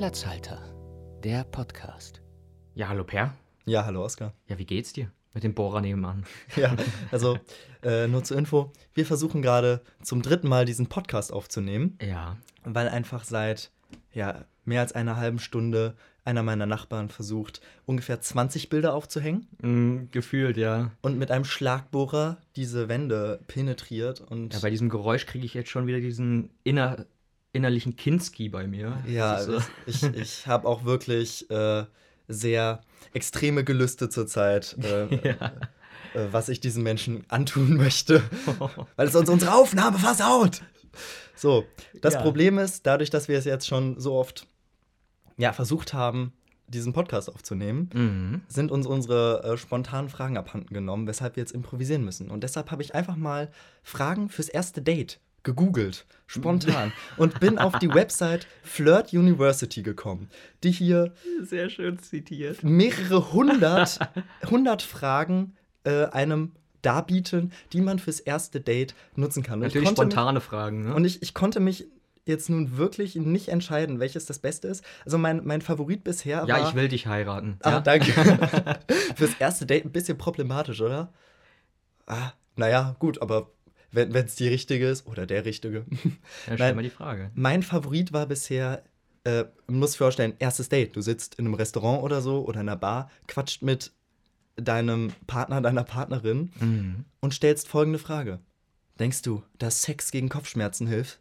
Platzhalter, der Podcast. Ja, hallo Per. Ja, hallo Oskar. Ja, wie geht's dir? Mit dem Bohrer nebenan. Ja, also äh, nur zur Info, wir versuchen gerade zum dritten Mal diesen Podcast aufzunehmen, Ja. weil einfach seit ja, mehr als einer halben Stunde einer meiner Nachbarn versucht, ungefähr 20 Bilder aufzuhängen Mm, gefühlt, ja. und mit einem Schlagbohrer diese Wände penetriert und Ja, bei diesem Geräusch kriege ich jetzt schon wieder diesen inner, innerlichen Kinski bei mir. Ja, so- ich, ich habe auch wirklich äh, sehr extreme Gelüste zurzeit, äh, Ja. äh, was ich diesen Menschen antun möchte, weil es uns unsere Aufnahme versaut. So, das Ja. Problem ist, dadurch, dass wir es jetzt schon so oft ja, versucht haben, diesen Podcast aufzunehmen, Mhm. sind uns unsere äh, spontanen Fragen abhanden genommen, weshalb wir jetzt improvisieren müssen. Und deshalb habe ich einfach mal Fragen fürs erste Date gegoogelt, spontan, und bin auf die Website Flirt University gekommen, die hier Sehr schön zitiert. mehrere hundert, hundert Fragen äh, einem darbieten, die man fürs erste Date nutzen kann. Und Natürlich konnte mich- spontane Fragen, ne? und ich, ich konnte mich jetzt nun wirklich nicht entscheiden, welches das Beste ist. Also mein, mein Favorit bisher war... ja, ich will dich heiraten. Ah, ja? danke. Fürs erste Date ein bisschen problematisch, oder? Ah, naja, gut, aber wenn es die richtige ist oder der richtige. Ja, stell Nein. mal die Frage. mein Favorit war bisher, äh, muss vorstellen, erstes Date. Du sitzt in einem Restaurant oder so oder in einer Bar, quatscht mit deinem Partner, deiner Partnerin Mhm. und stellst folgende Frage. Denkst du, dass Sex gegen Kopfschmerzen hilft?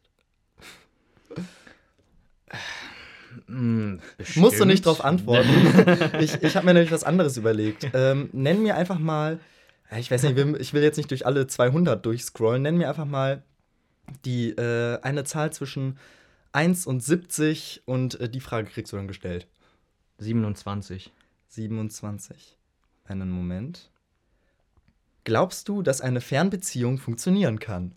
Mm, Musst du nicht bestimmt. drauf antworten. ich ich habe mir nämlich was anderes überlegt. Ähm, nenn mir einfach mal, ich weiß nicht, ich will- jetzt nicht durch alle 200 durchscrollen, nenn mir einfach mal die, äh, eine Zahl zwischen 1 und 70 und äh, die Frage kriegst du dann gestellt. 27. 27. Einen Moment. Glaubst du, dass eine Fernbeziehung funktionieren kann?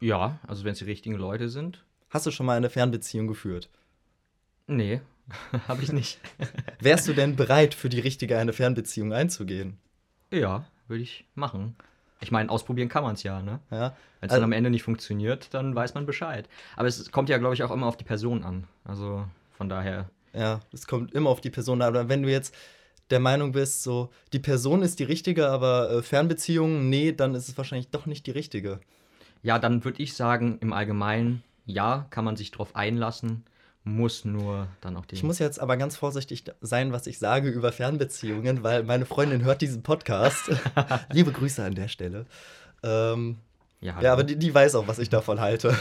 Ja, also wenn es die richtigen Leute sind. Hast du schon mal eine Fernbeziehung geführt? Nee, habe ich nicht. Wärst du denn bereit, für die richtige eine Fernbeziehung einzugehen? Ja, würde ich machen. Ich meine, ausprobieren kann man es ja, ne? Ja. Wenn es Also- dann am Ende nicht funktioniert, dann weiß man Bescheid. Aber es kommt ja, glaube ich, auch immer auf die Person an. Also von daher. Ja, es kommt immer auf die Person an. Aber wenn du jetzt der Meinung bist, so, die Person ist die richtige, aber äh, Fernbeziehungen, nee, dann ist es wahrscheinlich doch nicht die richtige. Ja, dann würde ich sagen, im Allgemeinen, ja, kann man sich drauf einlassen, muss nur dann auch die. Ich muss jetzt aber ganz vorsichtig sein, was ich sage über Fernbeziehungen, weil meine Freundin hört diesen Podcast. Liebe Grüße an der Stelle. Ähm, ja, ja, aber die, die weiß auch, was ich davon halte.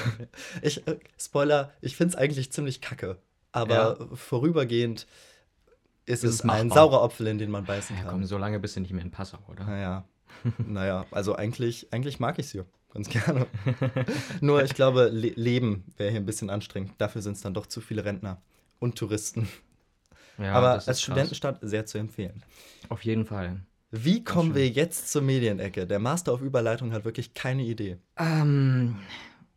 Ich, äh, Spoiler, ich finde es eigentlich ziemlich kacke. Aber vorübergehend ist, Ist es es ein saurer Apfel, in den man beißen ja, kann. komm, so lange bist du nicht mehr in Passau, oder? Naja, naja, also eigentlich, eigentlich mag ich es hier ganz gerne. Nur ich glaube, Le Leben wäre hier ein bisschen anstrengend. Dafür sind es dann doch zu viele Rentner und Touristen. Ja, Aber als krass. Studentenstadt sehr zu empfehlen. Auf jeden Fall. Wie kommen wir jetzt zur Medienecke? Der Master auf Überleitung hat wirklich keine Idee. Ähm,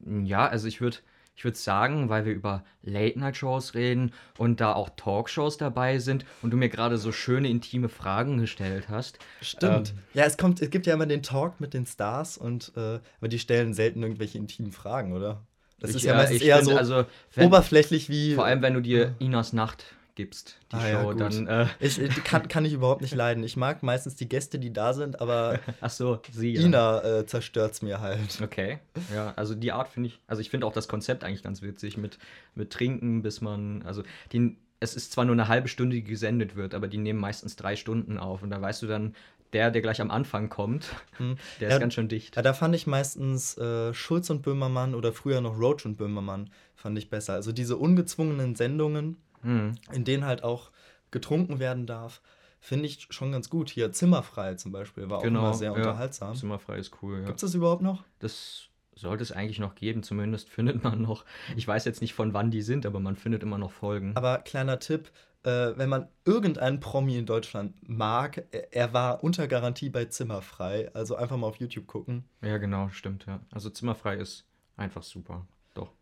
ja, also ich würde ich würd sagen, weil wir über Late-Night-Shows reden und da auch Talkshows dabei sind und du mir gerade so schöne, intime Fragen gestellt hast. Stimmt. Ähm, ja, es kommt, es gibt ja immer den Talk mit den Stars und äh, aber die stellen selten irgendwelche intimen Fragen, oder? Das ich, ist ja äh, meistens eher find, so also, wenn, oberflächlich wie. Vor allem, wenn du dir Inas Nacht gibst, die Ah, ja, Show, gut. dann. Äh, ich, ich kann, kann ich überhaupt nicht leiden. Ich mag meistens die Gäste, die da sind, aber ach so, sie. ja. Ina äh, zerstört's mir halt. Okay, ja, also die Art finde ich, also ich finde auch das Konzept eigentlich ganz witzig mit, mit Trinken, bis man, also die, es ist zwar nur eine halbe Stunde, die gesendet wird, aber die nehmen meistens drei Stunden auf und da weißt du dann, der, der gleich am Anfang kommt, Hm. der Ja, ist ganz schön dicht. Ja, da fand ich meistens äh, Schulz und Böhmermann oder früher noch Roach und Böhmermann fand ich besser. Also diese ungezwungenen Sendungen, Hm. in denen halt auch getrunken werden darf, finde ich schon ganz gut. Hier Zimmerfrei zum Beispiel war auch immer sehr Genau, ja. unterhaltsam. Zimmerfrei ist cool, ja. Gibt es das überhaupt noch? Das sollte es eigentlich noch geben, zumindest findet man noch. Ich weiß jetzt nicht von wann die sind, aber man findet immer noch Folgen. Aber kleiner Tipp, äh, wenn man irgendeinen Promi in Deutschland mag, er, er war unter Garantie bei Zimmerfrei. Also einfach mal auf YouTube gucken. ja, genau, stimmt, ja. Also Zimmerfrei ist einfach super, doch.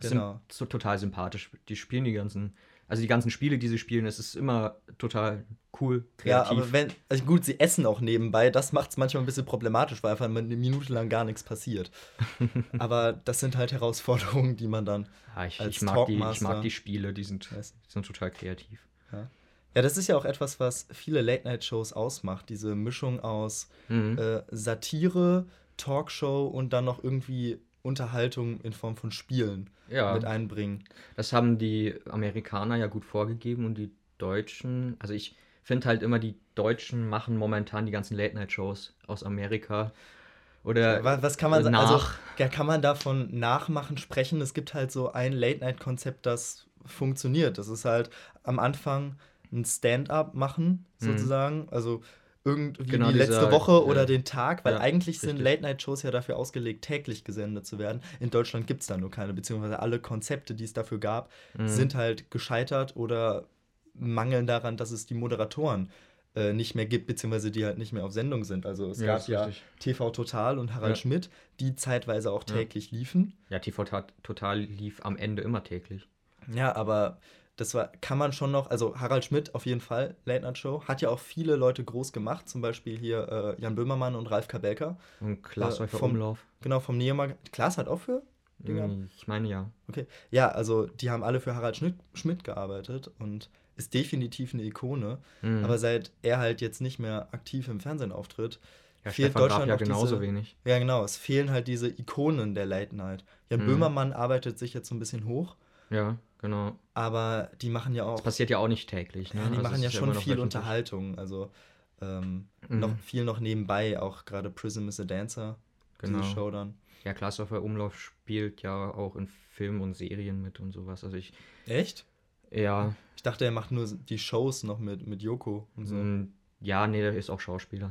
Genau. Sind so total sympathisch. Die spielen die ganzen also die ganzen Spiele, die sie spielen, es ist immer total cool, Ja, kreativ. aber wenn, also gut, sie essen auch nebenbei, das macht es manchmal ein bisschen problematisch, weil einfach eine Minute lang gar nichts passiert. aber das sind halt Herausforderungen, die man dann. ja, ich, als ich, mag die, ich mag die Spiele, die sind, die sind total kreativ. Ja, das ist ja auch etwas, was viele Late-Night-Shows ausmacht, diese Mischung aus Mhm. äh, Satire, Talkshow und dann noch irgendwie Unterhaltung in Form von Spielen Ja. mit einbringen. Das haben die Amerikaner ja gut vorgegeben und die Deutschen, also ich finde halt immer, die Deutschen machen momentan die ganzen Late-Night-Shows aus Amerika. Oder Wa- Was kann man sa- nach. Also, ja, kann man davon Nachmachen sprechen? Es gibt halt so ein Late-Night-Konzept, das funktioniert. Das ist halt am Anfang ein Stand-up machen, Mhm. sozusagen. Also irgendwie Genau, die letzte dieser- Woche oder ja. den Tag, weil Ja, eigentlich sind. Late-Night-Shows ja dafür ausgelegt, täglich gesendet zu werden. In Deutschland gibt es da nur keine, beziehungsweise alle Konzepte, die es dafür gab, Mhm. sind halt gescheitert oder mangeln daran, dass es die Moderatoren äh, nicht mehr gibt, beziehungsweise die halt nicht mehr auf Sendung sind. Also es Ja, gab ja richtig. TV Total und Harald. Schmidt, die zeitweise auch täglich liefen. Ja, TV Total lief am Ende immer täglich. Ja, aber das war, kann man schon noch, also Harald Schmidt auf jeden Fall, Late Night Show, hat ja auch viele Leute groß gemacht, zum Beispiel hier äh, Jan Böhmermann und Ralf Kabelka. Und Klaas Äh, vom- Umlauf. Genau, vom Neo-Magazin. Klaas hat auch für? Dinger? Mm, Ich meine ja. Okay. Ja, also die haben alle für Harald Schmidt, Schmidt gearbeitet und ist definitiv eine Ikone. Mhm. Aber seit er halt jetzt nicht mehr aktiv im Fernsehen auftritt, ja, fehlt Stefan Deutschland ja auch genauso diese, wenig. Ja, genau. Es fehlen halt diese Ikonen der Late Night. Jan Mhm. Böhmermann arbeitet sich jetzt so ein bisschen hoch, Ja, genau. aber die machen ja auch. Das passiert ja auch nicht täglich. Ne? ja, die Also machen ja schon viel. Unterhaltung. Also ähm, Mhm. noch viel noch nebenbei, auch gerade Prism is a Dancer, Genau. diese Show dann. Ja, Häufer Umlauf spielt ja auch in Filmen und Serien mit und sowas. Also ich, Echt? ja, Ich dachte, er macht nur die Shows noch mit, mit Joko und so. mm, ja, nee, der ist auch Schauspieler.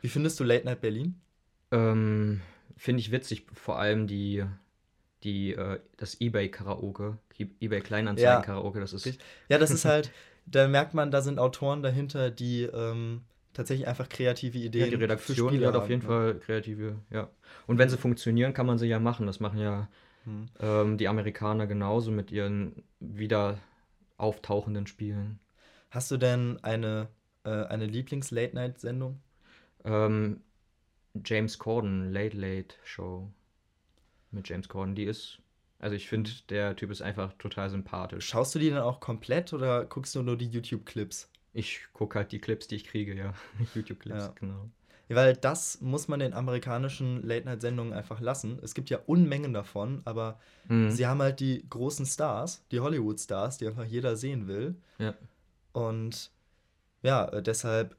Wie findest du Late Night Berlin? Ähm, Finde ich witzig, vor allem die, die, äh, das Ebay-Karaoke, Ebay-Kleinanzeigen-Karaoke, das ist. Ja, das ist halt, da merkt man, da sind Autoren dahinter, die ähm, tatsächlich einfach kreative Ideen ja, die Redaktion, die Spiele hat auf jeden ne? Fall kreative, ja. Und wenn sie funktionieren, kann man sie ja machen. Das machen ja Hm. ähm, die Amerikaner genauso mit ihren wieder auftauchenden Spielen. Hast du denn eine, äh, eine Lieblings-Late-Night-Sendung? Ähm, James Corden, Late Late Show mit James Corden, die ist, also ich finde, der Typ ist einfach total sympathisch. Schaust du die dann auch komplett oder guckst du nur die YouTube-Clips? Ich gucke halt die Clips, die ich kriege, ja. YouTube-Clips, Ja. genau. Ja, weil das muss man den amerikanischen Late-Night-Sendungen einfach lassen. Es gibt ja Unmengen davon, aber Mhm. sie haben halt die großen Stars, die Hollywood-Stars, die einfach jeder sehen will. Ja. Und ja, äh, deshalb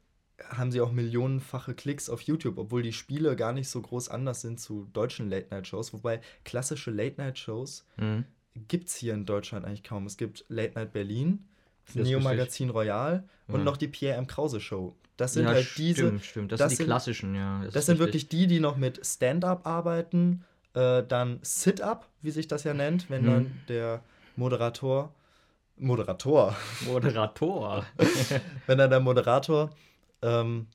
haben sie auch millionenfache Klicks auf YouTube, obwohl die Spiele gar nicht so groß anders sind zu deutschen Late-Night-Shows. Wobei klassische Late-Night-Shows Mhm. gibt es hier in Deutschland eigentlich kaum. Es gibt Late Night Berlin, das Das Neo. Magazin Royal und Ja. noch die Pierre M. Krause Show. Das sind ja, halt stimmt, diese, stimmt. Das, das sind die klassischen, ja. das ist sind wirklich die, die noch mit Stand-up arbeiten, äh, dann Sit-up, wie sich das ja nennt, wenn Mhm. dann der Moderator, Moderator, Moderator. wenn dann der Moderator ähm,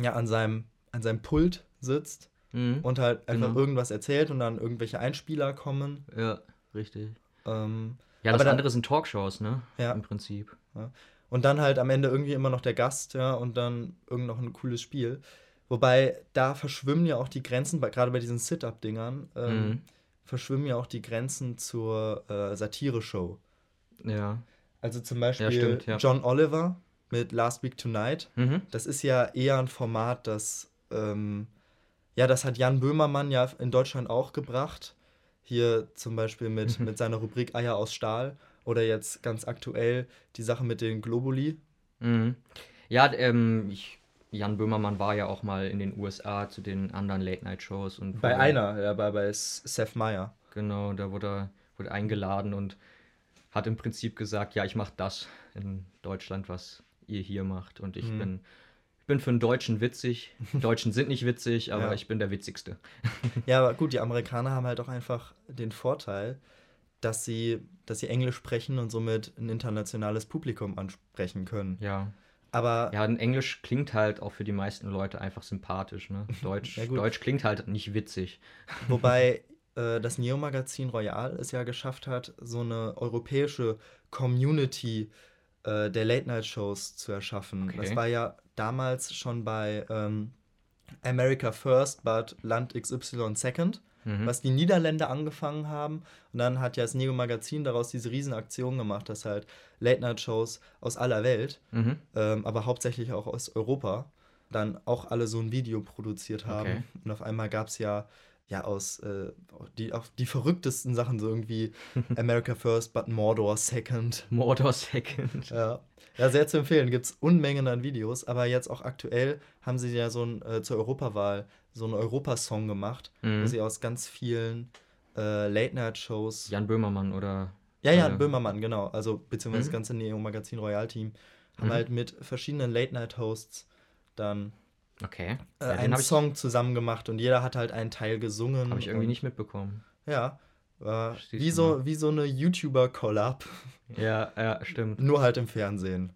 ja an seinem, an seinem Pult sitzt mhm. und halt einfach Genau. irgendwas erzählt und dann irgendwelche Einspieler kommen. Ja, richtig. Ähm, Ja, Aber das dann- andere sind Talkshows, ne? Ja. Im Prinzip. Und dann halt am Ende irgendwie immer noch der Gast, ja, und dann irgend noch ein cooles Spiel. Wobei, da verschwimmen ja auch die Grenzen, gerade bei diesen Sit-Up-Dingern, ähm, Mhm. verschwimmen ja auch die Grenzen zur äh, Satire-Show. Ja. Also zum Beispiel stimmt, ja. John Oliver mit Last Week Tonight. Mhm. Das ist ja eher ein Format, das, ähm, ja, das hat Jan Böhmermann ja in Deutschland auch gebracht. Hier zum Beispiel mit, mit seiner Rubrik Eier aus Stahl. Oder jetzt ganz aktuell die Sache mit den Globuli. Mhm. Ja, ähm, ich, Jan Böhmermann war ja auch mal in den USA zu den anderen Late-Night-Shows. und Bei einer, ja, bei, bei Seth Meyer. Genau, da wurde er wurde eingeladen und hat im Prinzip gesagt, ja, ich mache das in Deutschland, was ihr hier macht. Und ich Mhm. bin, ich bin für einen Deutschen witzig. Deutschen sind nicht witzig, aber Ja. ich bin der Witzigste. Ja, aber gut, die Amerikaner haben halt auch einfach den Vorteil, dass sie, dass sie Englisch sprechen und somit ein internationales Publikum ansprechen können. Ja. Aber Ja, und Englisch klingt halt auch für die meisten Leute einfach sympathisch. Ne? Deutsch, Ja. Deutsch klingt halt nicht witzig. wobei äh, das Neo-Magazin Royal es ja geschafft hat, so eine europäische Community äh, der Late-Night-Shows zu erschaffen. Okay. Das war ja damals schon bei ähm, America First, but Land XY Second, Mhm. was die Niederländer angefangen haben. Und dann hat ja das Neo-Magazin daraus diese Riesenaktion gemacht, dass halt Late-Night-Shows aus aller Welt, Mhm. ähm, aber hauptsächlich auch aus Europa, dann auch alle so ein Video produziert haben. Okay. Und auf einmal gab es ja, ja aus äh, die, auch die verrücktesten Sachen, so irgendwie America First, but Mordor Second. Mordor Second. Ja. ja, sehr zu empfehlen. Gibt es Unmengen an Videos, aber jetzt auch aktuell haben sie ja so ein, äh, zur Europawahl so einen Europasong gemacht, wo Mhm. sie aus ganz vielen äh, Late-Night-Shows. Jan Böhmermann oder. Ja, ja, äh, Böhmermann, genau. Also, beziehungsweise Mhm. das ganze Neo-Magazin Royal-Team haben Mhm. halt mit verschiedenen Late-Night-Hosts dann Okay. äh, ja, einen habe ich, Song zusammen gemacht und jeder hat halt einen Teil gesungen. hab ich irgendwie und, nicht mitbekommen. Ja. Siehst wie, so, wie so eine YouTuber-Collab, Ja, ja, stimmt. nur halt im Fernsehen.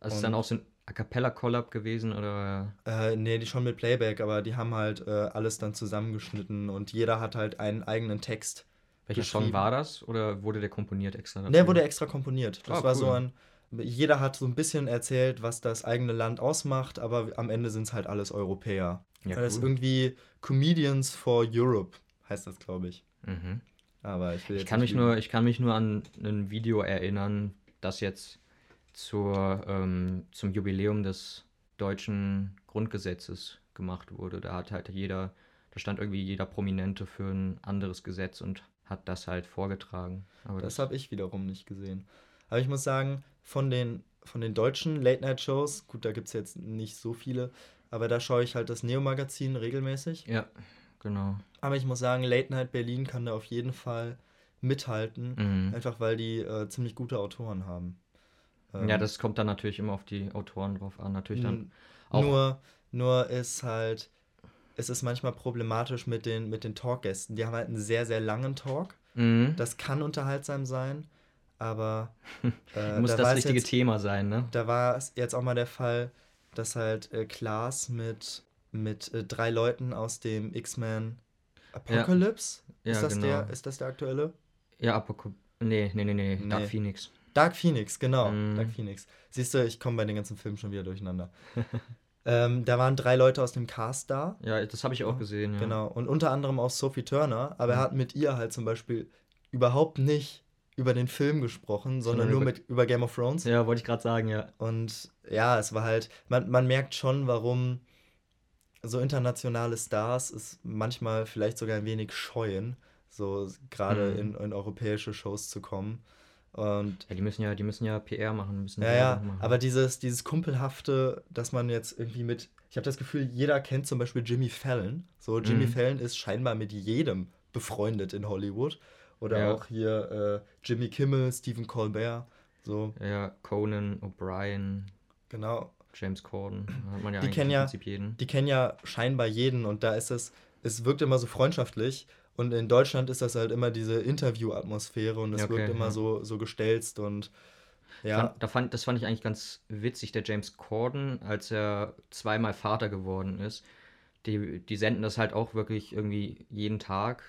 Also ist dann auch so ein A Cappella-Collab gewesen oder. Äh, nee, die schon mit Playback, aber die haben halt äh, alles dann zusammengeschnitten und jeder hat halt einen eigenen Text. Welcher Song war das? Oder wurde der komponiert extra dafür? Der wurde extra komponiert. Das Ah, war so cool. ein. Jeder hat so ein bisschen erzählt, was das eigene Land ausmacht, aber am Ende sind es halt alles Europäer. Ja, Das ist cool. irgendwie Comedians for Europe, heißt das, glaube ich. Mhm. Aber ich will Ich kann, mich nur, ich kann mich nur an ein Video erinnern, das jetzt zur, ähm, zum Jubiläum des deutschen Grundgesetzes gemacht wurde. Da hat halt jeder, da stand irgendwie jeder Prominente für ein anderes Gesetz und hat das halt vorgetragen. Aber Das habe ich wiederum nicht gesehen. Aber ich muss sagen, von den, von den deutschen Late-Night-Shows, gut, da gibt es jetzt nicht so viele, aber da schaue ich halt das Neo-Magazin regelmäßig. Ja, genau. Aber ich muss sagen, Late Night Berlin kann da auf jeden Fall mithalten, Mhm. einfach weil die äh, ziemlich gute Autoren haben. Ähm, Ja, das kommt dann natürlich immer auf die Autoren drauf an. Natürlich dann auch. Nur, nur ist halt, es ist manchmal problematisch mit den, mit den Talkgästen. Die haben halt einen sehr, sehr langen Talk. Mhm. Das kann unterhaltsam sein, aber äh, muss da das richtige jetzt, Thema sein, ne? Da war es jetzt auch mal der Fall, dass halt äh, Klaas mit, mit äh, drei Leuten aus dem X-Men Apocalypse, Ja, ist, das genau. der, ist das der aktuelle? Ja, Apokop. Nee, nee, nee, nee. Dark Nee. Phoenix. Dark Phoenix, genau. Mm. Dark Phoenix. Siehst du, ich komme bei den ganzen Filmen schon wieder durcheinander. ähm, da waren drei Leute aus dem Cast da. Ja, das habe ich auch Ja, gesehen, ja. Genau. Und unter anderem auch Sophie Turner. Aber er Mhm. hat mit ihr halt zum Beispiel überhaupt nicht über den Film gesprochen, sondern nur über- mit über Game of Thrones. Ja, wollte ich gerade sagen, ja. Und ja, es war halt, man, man merkt schon, warum so internationale Stars es manchmal vielleicht sogar ein wenig scheuen, so gerade Mhm. in, in europäische Shows zu kommen. Und Ja, die müssen ja, die müssen ja PR machen, müssen Ja, ja, machen. aber dieses, dieses Kumpelhafte, dass man jetzt irgendwie mit, ich habe das Gefühl, jeder kennt zum Beispiel Jimmy Fallon. So, Jimmy Mhm. Fallon ist scheinbar mit jedem befreundet in Hollywood. Oder Ja. auch hier äh, Jimmy Kimmel, Stephen Colbert. So, ja, Conan, O'Brien, genau. James Corden, hat man ja Die eigentlich kennen im ja- Prinzip jeden. Die kennen ja scheinbar jeden und da ist es, es wirkt immer so freundschaftlich. Und in Deutschland ist das halt immer diese Interview-Atmosphäre und es Ja, okay, wirkt immer ja. so, so gestelzt und ja. Fand, da fand, das fand ich eigentlich ganz witzig, der James Corden, als er zweimal Vater geworden ist. Die, die senden das halt auch wirklich irgendwie jeden Tag,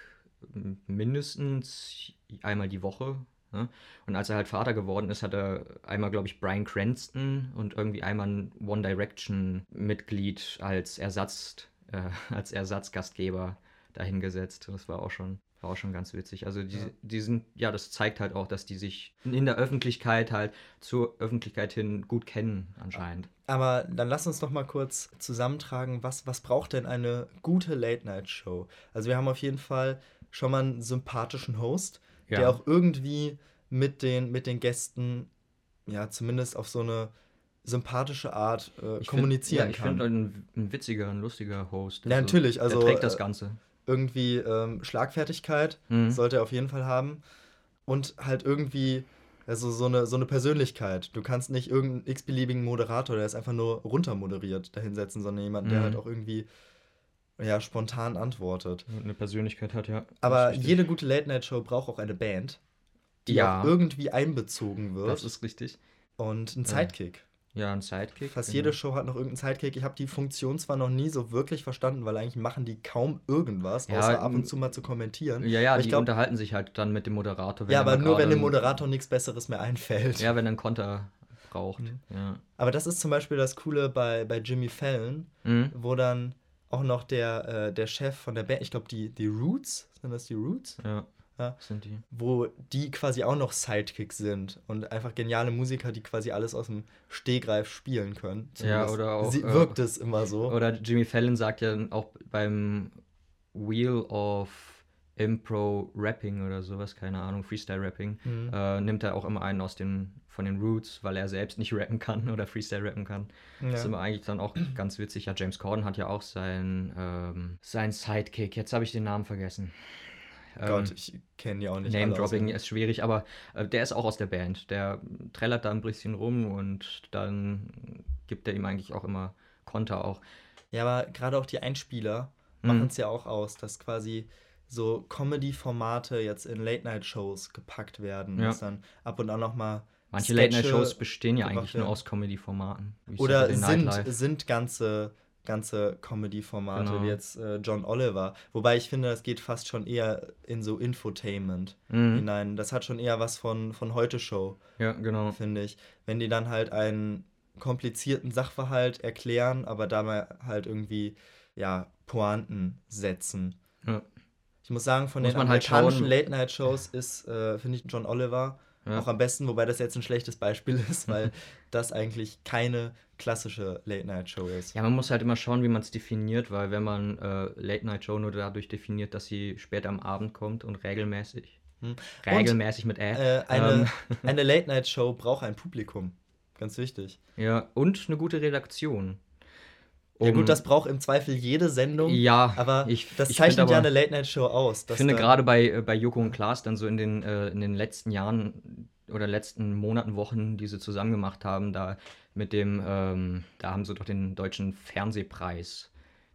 mindestens einmal die Woche. Ne? Und als er halt Vater geworden ist, hat er einmal, glaube ich, Brian Cranston und irgendwie einmal ein One Direction-Mitglied als Ersatz, äh, als Ersatzgastgeber dahingesetzt. Das war auch schon, war auch schon ganz witzig. Also die, Ja. die sind, ja, das zeigt halt auch, dass die sich in der Öffentlichkeit halt zur Öffentlichkeit hin gut kennen, anscheinend. Aber dann lass uns doch mal kurz zusammentragen, was, was braucht denn eine gute Late-Night-Show? Also wir haben auf jeden Fall schon mal einen sympathischen Host, der auch irgendwie mit den, mit den Gästen, ja, zumindest auf so eine sympathische Art äh, Ich kommunizieren find, ja, ich kann. finde ein, ein witziger, ein lustiger Host. Ja, natürlich, also, der trägt das äh, Ganze. irgendwie ähm, Schlagfertigkeit Mhm. sollte er auf jeden Fall haben. Und halt irgendwie, also so eine, so eine Persönlichkeit. Du kannst nicht irgendeinen x-beliebigen Moderator, der ist einfach nur runtermoderiert, dahinsetzen, sondern jemand, der Mhm. halt auch irgendwie ja, spontan antwortet. Eine Persönlichkeit hat, ja. Aber jede gute Late-Night-Show braucht auch eine Band, die Ja. auch irgendwie einbezogen wird. Das ist richtig. und ein. Sidekick. Ja, ein Sidekick. Fast genau. jede Show hat noch irgendeinen Sidekick. Ich habe die Funktion zwar noch nie so wirklich verstanden, weil eigentlich machen die kaum irgendwas, Ja, außer ab und zu mal zu kommentieren. Ja, ja, Aber die glaub, unterhalten sich halt dann mit dem Moderator. ja, er aber nur wenn dem Moderator nichts Besseres mehr einfällt. Ja, wenn er einen Konter braucht. Mhm. Ja. Aber das ist zum Beispiel das Coole bei, bei Jimmy Fallon, Mhm. wo dann auch noch der, äh, der Chef von der Band, ich glaube die, die Roots, sind das die Roots? Ja. Ja. Sind die. Wo die quasi auch noch Sidekicks sind und einfach geniale Musiker, die quasi alles aus dem Stehgreif spielen können. Ja, Zumindest oder auch, Sie, äh, wirkt es immer so. Oder Jimmy Fallon sagt ja auch beim Wheel of Impro Rapping oder sowas, keine Ahnung, Freestyle Rapping, Mhm. äh, nimmt er auch immer einen aus den von den Roots, weil er selbst nicht rappen kann oder Freestyle rappen kann. Das ist Ja. immer eigentlich dann auch ganz witzig. Ja, James Corden hat ja auch sein, ähm, sein Sidekick. Jetzt habe ich den Namen vergessen. Gott, Ähm, ich kenne die auch nicht. Name-Dropping ist schwierig, aber äh, der ist auch aus der Band. Der trällert da ein bisschen rum und dann gibt er ihm eigentlich auch immer Konter auch. Ja, aber gerade auch die Einspieler Mhm. machen es ja auch aus, dass quasi so Comedy-Formate jetzt in Late-Night-Shows gepackt werden. Ja. Dass dann ab und an nochmal Manche Late-Night-Shows bestehen ja eigentlich nur aus Comedy-Formaten. Oder sind, sind ganze, ganze Comedy-Formate, Genau. wie jetzt äh, John Oliver. Wobei ich finde, das geht fast schon eher in so Infotainment Mhm. hinein. Das hat schon eher was von, von Heute-Show, Ja, genau. finde ich. Wenn die dann halt einen komplizierten Sachverhalt erklären, aber dabei halt irgendwie, ja, Pointen setzen. Ja. Ich muss sagen, von Muss den halt amerikanischen schauen. Late-Night-Shows ist, äh, finde ich, John Oliver Ja. auch am besten, wobei das jetzt ein schlechtes Beispiel ist, weil das eigentlich keine klassische Late-Night-Show ist. Ja, man muss halt immer schauen, wie man es definiert, weil wenn man äh, Late-Night-Show nur dadurch definiert, dass sie später am Abend kommt und regelmäßig, Hm. regelmäßig mit Ä, Äh, eine ähm, eine Late-Night-Show braucht ein Publikum. Ganz wichtig. ja, und eine gute Redaktion. Ja Um- gut, das braucht im Zweifel jede Sendung, ja, aber ich, das ich zeichnet find ja aber- eine Late-Night-Show aus. Ich finde gerade bei, äh, bei Joko und Klaas dann so in den, äh, in den letzten Jahren oder letzten Monaten, Wochen, die sie zusammen gemacht haben, da mit dem, ähm, da haben sie doch den deutschen Fernsehpreis,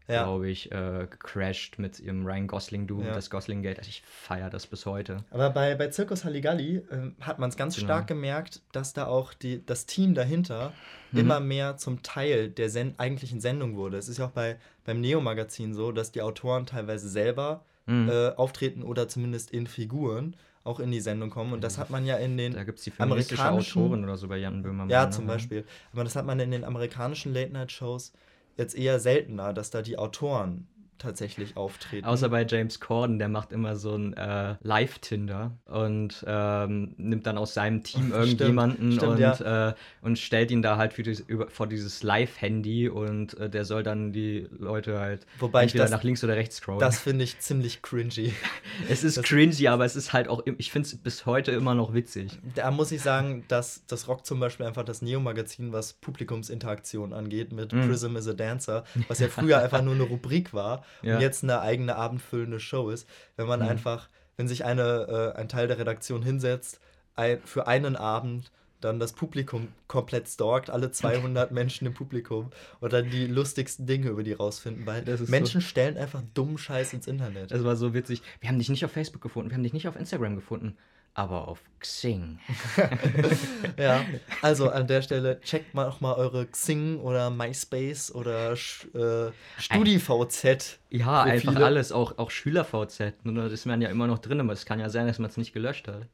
Ja. glaube ich, äh, gecrashed mit ihrem Ryan Gosling-Du, Ja. das Gosling-Gate. Also ich feiere das bis heute. Aber bei, bei Zirkus Halligalli ähm, hat man es ganz Genau. stark gemerkt, dass da auch die, das Team dahinter Mhm. immer mehr zum Teil der Sen eigentlichen Sendung wurde. Es ist ja auch bei, beim Neo-Magazin so, dass die Autoren teilweise selber Mhm. äh, auftreten oder zumindest in Figuren auch in die Sendung kommen. Und das hat man ja in den Da gibt es die amerikanischen- Autorin oder so bei Jan Böhmermann. Ja, ne? zum Beispiel. Aber das hat man in den amerikanischen Late-Night-Shows jetzt eher seltener, dass da die Autoren tatsächlich auftreten. Außer bei James Corden, der macht immer so ein äh, Live-Tinder und ähm, nimmt dann aus seinem Team irgendjemanden stimmt, und, ja. äh, und stellt ihn da halt für dieses, über, vor dieses Live-Handy und äh, der soll dann die Leute halt Wobei entweder das- nach links oder rechts scrollen. das finde ich ziemlich cringy. es ist das- cringy, aber es ist halt auch, ich finde es bis heute immer noch witzig. Da muss ich sagen, dass das rockt zum Beispiel einfach das Neo-Magazin, was Publikumsinteraktion angeht, mit Mm. Prism is a Dancer, was ja früher einfach nur eine Rubrik war Ja. und jetzt eine eigene abendfüllende Show ist. Wenn man Mhm. einfach, wenn sich eine, äh, ein Teil der Redaktion hinsetzt, ein, für einen Abend dann das Publikum komplett stalkt, alle 200 Menschen im Publikum und dann die lustigsten Dinge über die rausfinden, weil Menschen stellen einfach dummen Scheiß ins Internet. Das war so witzig. Wir haben dich nicht auf Facebook gefunden, wir haben dich nicht auf Instagram gefunden, aber auf Xing. Ja, also an der Stelle checkt mal auch mal eure Xing oder MySpace oder äh, StudiVZ. Ja, einfach alles, auch, auch SchülerVZ. Nur das ist man ja immer noch drin, aber es kann ja sein, dass man es nicht gelöscht hat.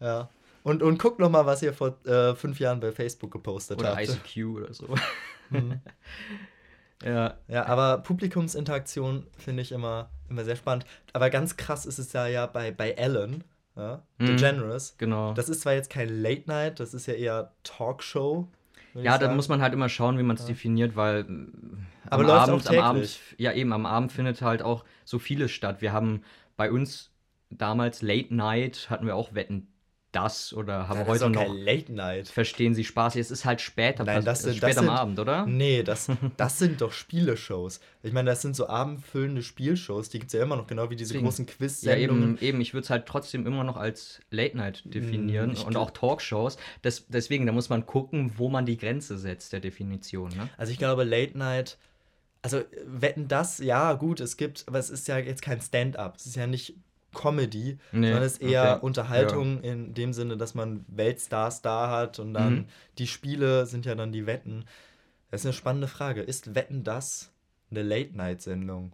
Ja. Und, und guckt noch mal, was ihr vor äh, fünf Jahren bei Facebook gepostet Oder habt. ICQ oder so. Mhm. ja. Ja, aber Publikumsinteraktion finde ich immer, immer sehr spannend. Aber ganz krass ist es ja, ja bei, bei Ellen, ja, Mhm. DeGeneres. Genau. Das ist zwar jetzt kein Late Night, das ist ja eher Talkshow. ja, da muss man halt immer schauen, wie man es Ja. definiert, weil äh, Aber am, Abend, am Abend, ja eben, am Abend findet halt auch so vieles statt. Wir haben bei uns damals Late Night, hatten wir auch Wetten, das oder haben Ja, heute noch, Late Night. verstehen Sie Spaß, es ist halt später, Nein, das sind- spät das am sind- Abend, oder? Nee, das, das sind doch Spieleshows. Ich meine, das sind so abendfüllende Spielshows, die gibt es ja immer noch, genau wie diese Deswegen. großen Ja, Quiz-Sendungen. eben, eben. Ich würde es halt trotzdem immer noch als Late Night definieren Mm, ich und auch Talkshows. Das, deswegen, da muss man gucken, wo man die Grenze setzt der Definition. Ne? Also ich glaube, Late Night, also äh, wetten das, ja gut, es gibt, aber es ist ja jetzt kein Stand-up. Es ist ja nicht Comedy, Nee, sondern es ist eher okay. Unterhaltung in dem Sinne, dass man Weltstars da hat und dann Mhm. die Spiele sind ja dann die Wetten. Das ist eine spannende Frage. Ist Wetten das eine Late-Night-Sendung?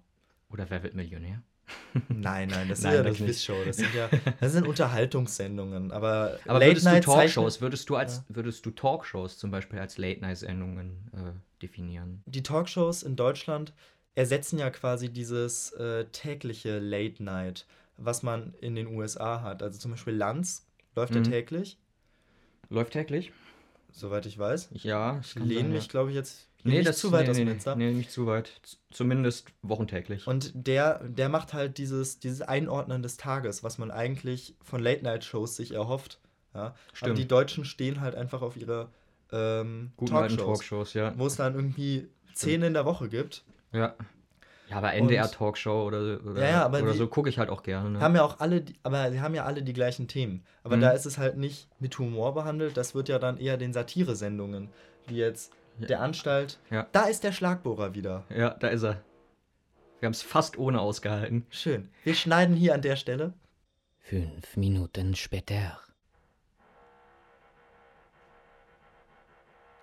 Oder wer wird Millionär? Nein, nein, das ist ja eine das. Quizshow. Das sind ja das sind Unterhaltungssendungen. Aber, Aber würdest du Talkshows, würdest du als würdest du Talkshows zum Beispiel als Late-Night-Sendungen äh, definieren? Die Talkshows in Deutschland ersetzen ja quasi dieses äh, tägliche Late-Night, was man in den USA hat. Also zum Beispiel Lanz läuft ja Mhm. täglich, Läuft täglich? soweit ich weiß. Ja, Ich lehne mich, glaube ich, jetzt Nee, nicht das zu weit nee, aus dem nee, Fenster. nee, nicht zu weit. Zumindest wochentäglich. Und der, der macht halt dieses, dieses Einordnen des Tages, was man eigentlich von Late-Night-Shows sich erhofft. Ja? Aber Stimmt. die Deutschen stehen halt einfach auf ihre ähm, Guten Talkshows, Talkshows, ja. wo es dann irgendwie zehn in der Woche gibt. Ja. Ja, aber NDR Und- Talkshow oder, oder, Ja, ja, aber oder die- so gucke ich halt auch gerne. Ne? Haben ja auch alle, die- aber sie haben ja alle die gleichen Themen. Aber Mhm. da ist es halt nicht mit Humor behandelt. Das wird ja dann eher den Satire-Sendungen, wie jetzt Ja. der Anstalt. Ja. Da ist der Schlagbohrer wieder. Ja, da ist er. Wir haben es fast ohne ausgehalten. Schön. Wir schneiden hier an der Stelle. Fünf Minuten später.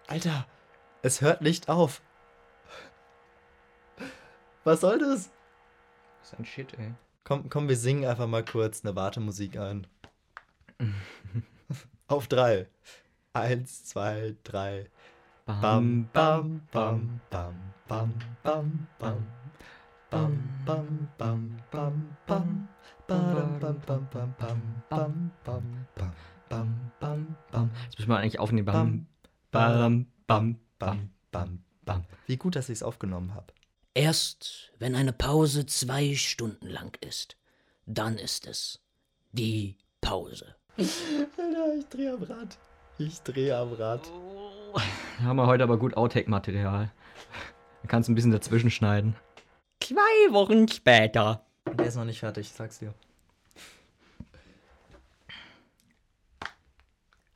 Alter, es hört nicht auf. Was soll das? Das ist ein Shit, ey. Komm, komm, wir singen einfach mal kurz eine Wartemusik ein. Auf drei. Eins, zwei, drei. Bam, bam, bam, bam, bam, bam, bam. Bam, bam, bam, bam, bam. Badam, bam, bam, bam, bam, bam, bam, bam, bam, bam, bam, Jetzt müssen wir eigentlich aufnehmen. Bam, bam, bam, bam. bam, bam, bam. Wie gut, dass ich es aufgenommen habe. Erst wenn eine Pause zwei Stunden lang ist, dann ist es die Pause. Alter, ich drehe am Rad. Ich drehe am Rad. Haben wir heute aber gut Outtake-Material. Du kannst ein bisschen dazwischen schneiden. Zwei Wochen später. Der ist noch nicht fertig, ich sag's dir.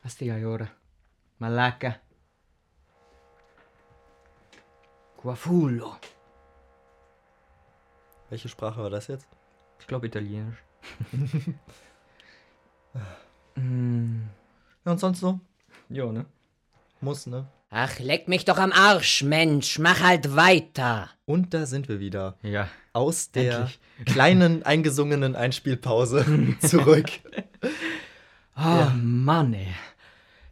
Was die Jahre? Malacca. Guafulo. Welche Sprache war das jetzt? Ich glaube Italienisch. mm, Ja, und sonst so? ja, ne? Muss, ne? Ach, leck mich doch am Arsch, Mensch. Mach halt weiter. Und da sind wir wieder. Ja. Aus der Endlich. kleinen eingesungenen Einspielpause zurück. Oh Ja. Mann, ey.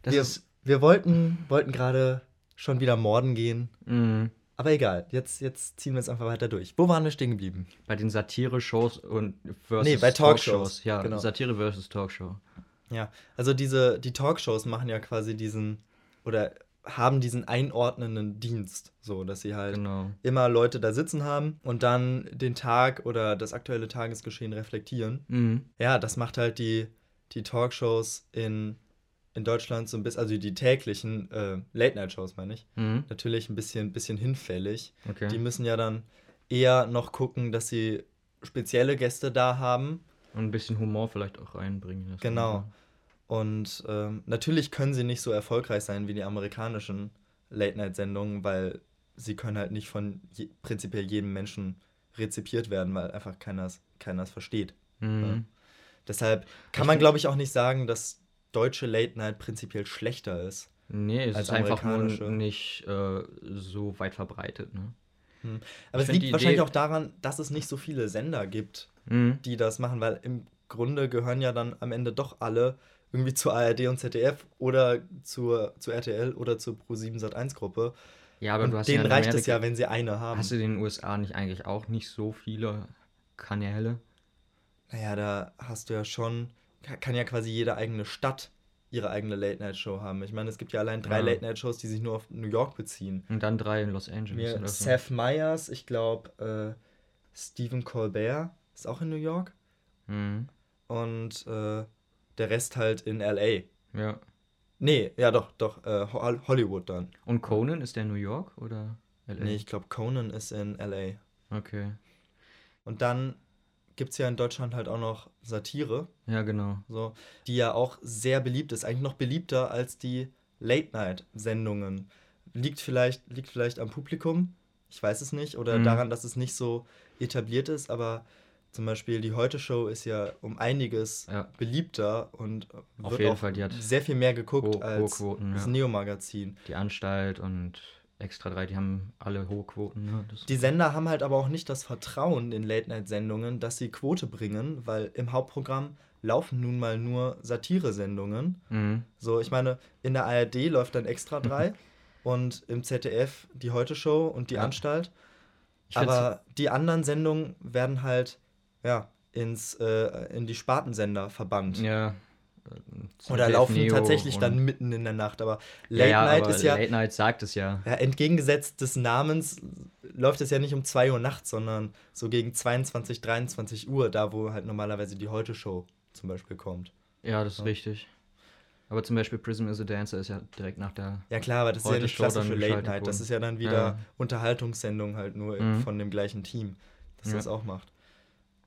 Das Wir, ist. wir wollten, wollten gerade schon wieder morden gehen. Mm, Aber egal, jetzt, jetzt ziehen wir es einfach weiter durch. Wo waren wir stehen geblieben? bei den Satire-Shows und versus Nee, bei Talkshows. Ja, Genau. Satire versus Talkshow. Ja, also diese, die Talkshows machen ja quasi diesen, oder haben diesen einordnenden Dienst, so, dass sie halt Genau. immer Leute da sitzen haben und dann den Tag oder das aktuelle Tagesgeschehen reflektieren. Mhm. Ja, das macht halt die, die Talkshows in, in Deutschland so ein bisschen, also die täglichen äh, Late-Night-Shows, meine ich, Mhm. natürlich ein bisschen, bisschen hinfällig. Okay. Die müssen ja dann eher noch gucken, dass sie spezielle Gäste da haben. Und ein bisschen Humor vielleicht auch reinbringen. Genau. Und ähm, natürlich können sie nicht so erfolgreich sein wie die amerikanischen Late-Night-Sendungen, weil sie können halt nicht von je, prinzipiell jedem Menschen rezipiert werden, weil einfach keiner es versteht. Mhm. Ja. Deshalb kann man, glaube ich, auch nicht sagen, dass deutsche Late-Night prinzipiell schlechter ist. Nee, es als ist einfach nur nicht äh, so weit verbreitet, ne? Aber Ich es liegt wahrscheinlich Idee- auch daran, dass es nicht so viele Sender gibt, Mhm. die das machen, weil im Grunde gehören ja dann am Ende doch alle irgendwie zur ARD und ZDF oder zur, zur RTL oder zur Pro7 Sat1 Gruppe. Ja, aber und du hast denen ja reicht es ja, wenn sie eine haben. Hast du in den USA nicht eigentlich auch nicht so viele Kanäle? Naja, da hast du ja schon, kann ja quasi jede eigene Stadt ihre eigene Late-Night-Show haben. Ich meine, es gibt ja allein drei Ja. Late-Night-Shows, die sich nur auf New York beziehen. Und dann drei in Los Angeles Mir, oder so. Seth Meyers, ich glaube, äh, Stephen Colbert ist auch in New York. Mhm. Und äh, der Rest halt in LA. Ja. Nee, ja doch, doch, äh, Ho- Hollywood dann. Und Conan, ist der in New York oder LA? Nee, ich glaube, Conan ist in LA. Okay. Und dann gibt es ja in Deutschland halt auch noch Satire, Ja, genau. so, die ja auch sehr beliebt ist. Eigentlich noch beliebter als die Late-Night-Sendungen. Liegt vielleicht, liegt vielleicht am Publikum, ich weiß es nicht, oder Mhm. daran, dass es nicht so etabliert ist, aber Zum Beispiel die Heute-Show ist ja um einiges Ja. beliebter und wird auch Fall, sehr viel mehr geguckt ho- als Quoten, das ja. Neo-Magazin. Die Anstalt und Extra 3, die haben alle hohe Quoten. Ne? Die Sender haben halt aber auch nicht das Vertrauen in Late-Night-Sendungen, dass sie Quote bringen, weil im Hauptprogramm laufen nun mal nur Satire-Sendungen. mhm. So, ich meine, in der ARD läuft dann Extra 3 und im ZDF die Heute-Show und die Ja. Anstalt. Aber die anderen Sendungen werden halt, ja, ins, äh, in die Spartensender verbannt. Ja. Äh, Oder laufen Neo tatsächlich dann mitten in der Nacht. Aber ja, Late ja, Night aber ist ja, Late Night sagt es ja. ja, entgegengesetzt des Namens läuft es ja nicht um 2 Uhr nachts, sondern so gegen 22, 23 Uhr, da wo halt normalerweise die Heute-Show zum Beispiel kommt. Ja, das ist Ja. richtig. Aber zum Beispiel Prism is a Dancer ist ja direkt nach der. Ja klar, aber das ist ja nicht klassische Late Night. Das ist ja dann wieder Ja. Unterhaltungssendung halt nur Mhm. von dem gleichen Team, das Ja. das auch macht.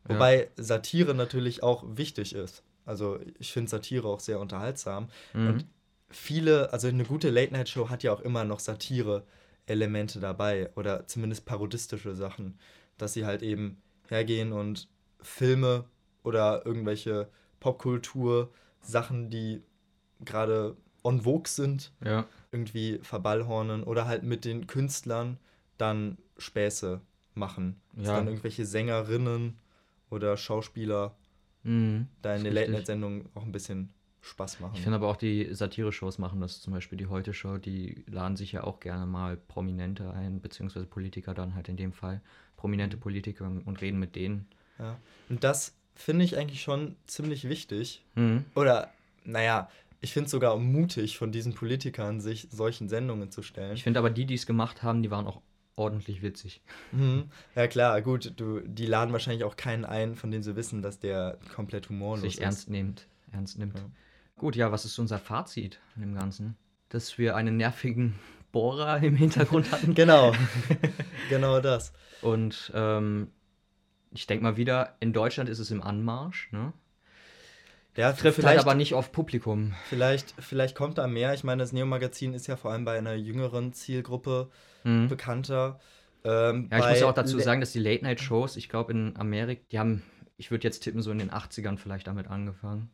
Ja. Wobei Satire natürlich auch wichtig ist. Also ich finde Satire auch sehr unterhaltsam. Mhm. Und viele, also eine gute Late-Night-Show hat ja auch immer noch Satire-Elemente dabei oder zumindest parodistische Sachen, dass sie halt eben hergehen und Filme oder irgendwelche Popkultur-Sachen, die gerade on vogue sind, ja. irgendwie verballhornen oder halt mit den Künstlern dann Späße machen. Dass Ja. dann irgendwelche Sängerinnen oder Schauspieler Mhm. richtig. Late-Night-Sendungen auch ein bisschen Spaß machen. Ich finde aber auch die Satire-Shows machen das, zum Beispiel die Heute-Show, die laden sich ja auch gerne mal Prominente ein, beziehungsweise Politiker dann halt in dem Fall. Prominente Politiker und reden mit denen. Ja. Und das finde ich eigentlich schon ziemlich wichtig. Mhm. Oder, naja, ich finde es sogar mutig von diesen Politikern, sich solchen Sendungen zu stellen. Ich finde aber die, die es gemacht haben, die waren auch ordentlich witzig. Mhm. Ja klar, gut, du, die laden wahrscheinlich auch keinen ein, von dem sie wissen, dass der komplett humorlos sich ist. ernst nimmt. Ernst nimmt. Ja. Gut, ja, was ist unser Fazit an dem Ganzen? Dass wir einen nervigen Bohrer im Hintergrund hatten. Genau, genau das. Und ähm, ich denke mal wieder, in Deutschland ist es im Anmarsch, ne? Ja, Trifft halt aber nicht auf Publikum. Vielleicht, vielleicht kommt da mehr. Ich meine, das Neo-Magazin ist ja vor allem bei einer jüngeren Zielgruppe Mhm. bekannter. Ähm, Ja, ich muss ja auch dazu sagen, dass die Late-Night-Shows, ich glaube in Amerika, die haben, ich würde jetzt tippen, so in den 80ern vielleicht damit angefangen.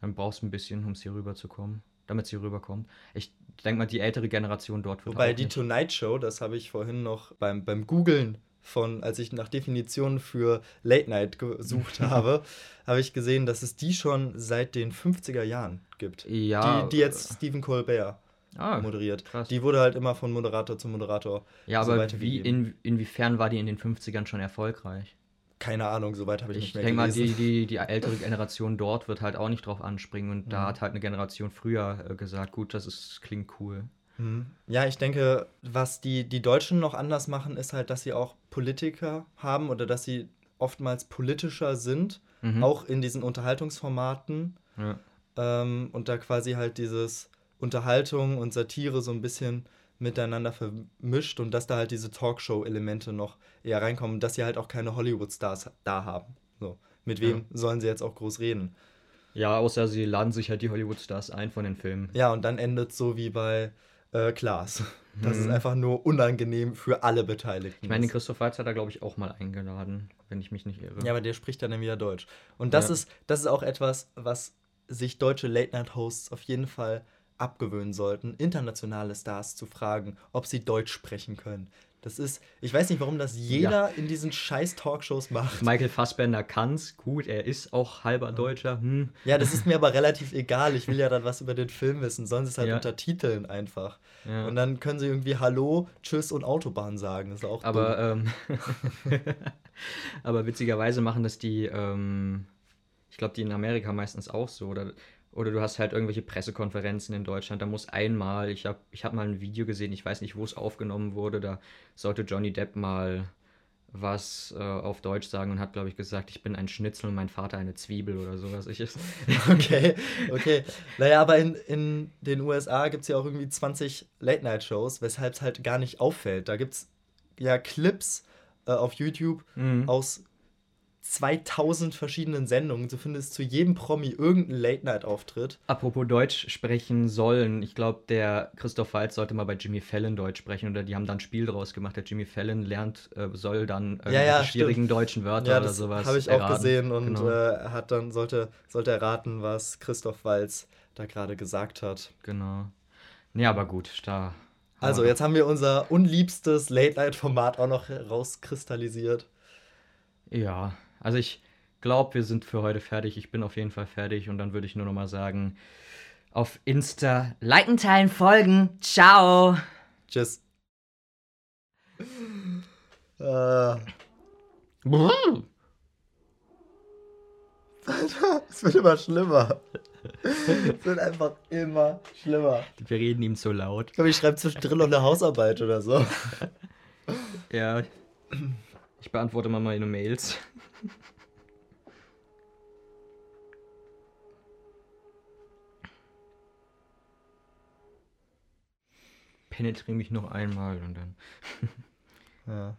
Dann brauchst du ein bisschen, um es hier rüberzukommen, damit es hier rüberkommt. Ich denke mal, die ältere Generation dort wird Wobei die nicht- Tonight Show, das habe ich vorhin noch beim, beim Googlen von, als ich nach Definitionen für Late Night gesucht habe, habe ich gesehen, dass es die schon seit den 50er Jahren gibt. Ja, die, die jetzt Stephen Colbert ah, moderiert. krass. Die wurde halt immer von Moderator zu Moderator. ja, so aber wie, in, inwiefern war die in den 50ern schon erfolgreich? Keine Ahnung, soweit habe ich, Ich nicht mehr denke mal, die, die, die ältere Generation dort wird halt auch nicht drauf anspringen und da Mhm. hat halt eine Generation früher äh, gesagt, gut, das ist, klingt cool. Mhm. Ja, ich denke, was die, die Deutschen noch anders machen, ist halt, dass sie auch Politiker haben oder dass sie oftmals politischer sind, Mhm. auch in diesen Unterhaltungsformaten. Ja. ähm, und da quasi halt dieses Unterhaltung und Satire so ein bisschen miteinander vermischt und dass da halt diese Talkshow-Elemente noch eher reinkommen, dass sie halt auch keine Hollywood-Stars da haben. So, mit wem sollen sie jetzt auch groß reden? ja, außer sie laden sich halt die Hollywood-Stars ein von den Filmen. Ja, und dann endet so wie bei äh, Klaas. Das ist Mhm. einfach nur unangenehm für alle Beteiligten. Ich meine, ist. Christoph Waltz hat er, glaube ich, auch mal eingeladen, wenn ich mich nicht irre. Ja, aber der spricht dann wieder Deutsch. Und das, Ja. ist, das ist auch etwas, was sich deutsche Late-Night-Hosts auf jeden Fall abgewöhnen sollten, internationale Stars zu fragen, ob sie Deutsch sprechen können. Das ist, ich weiß nicht, warum das jeder in diesen scheiß Talkshows macht. Michael Fassbender kann's, gut, er ist auch halber Deutscher. Hm. Ja, das ist mir aber relativ egal. Ich will ja dann was über den Film wissen. Sollen sie es halt Ja. untertiteln einfach. Ja. Und dann können sie irgendwie Hallo, Tschüss und Autobahn sagen. Das ist auch Aber, ähm, aber witzigerweise machen das die, ähm, ich glaube, die in Amerika meistens auch so. Oder, oder du hast halt irgendwelche Pressekonferenzen in Deutschland. Da muss einmal, ich habe ich hab mal ein Video gesehen, ich weiß nicht, wo es aufgenommen wurde, da sollte Johnny Depp mal was äh, auf Deutsch sagen und hat, glaube ich, gesagt, ich bin ein Schnitzel und mein Vater eine Zwiebel oder sowas. Ich, Okay, okay. Naja, aber in, in den USA gibt es ja auch irgendwie 20 Late-Night-Shows, weshalb es halt gar nicht auffällt. Da gibt es ja Clips äh, auf YouTube Mhm. aus 2000 verschiedenen Sendungen. Du findest zu jedem Promi irgendeinen Late-Night-Auftritt. Apropos Deutsch sprechen sollen, ich glaube, der Christoph Waltz sollte mal bei Jimmy Fallon Deutsch sprechen oder die haben dann ein Spiel draus gemacht. Der Jimmy Fallon lernt, äh, soll dann Ja, ja, die schwierigen stimmt. deutschen Wörter Ja, oder das sowas. habe ich auch erraten. gesehen und Genau. äh, hat dann sollte, sollte erraten, was Christoph Walz da gerade gesagt hat. genau. Nee, aber gut, da. Also, jetzt haben wir unser unliebstes Late-Night-Format auch noch rauskristallisiert. Ja, also ich glaube, wir sind für heute fertig. Ich bin auf jeden Fall fertig und dann würde ich nur noch mal sagen, auf Insta liken, teilen, folgen. Ciao. Tschüss. Äh. Es wird immer schlimmer. Es wird einfach immer schlimmer. Wir reden ihm so laut. Ich glaube, ich schreibe zwischendrin noch eine Hausarbeit oder so. Ja. Ich beantworte mal meine Mails. Penetriere mich noch einmal und dann. Ja.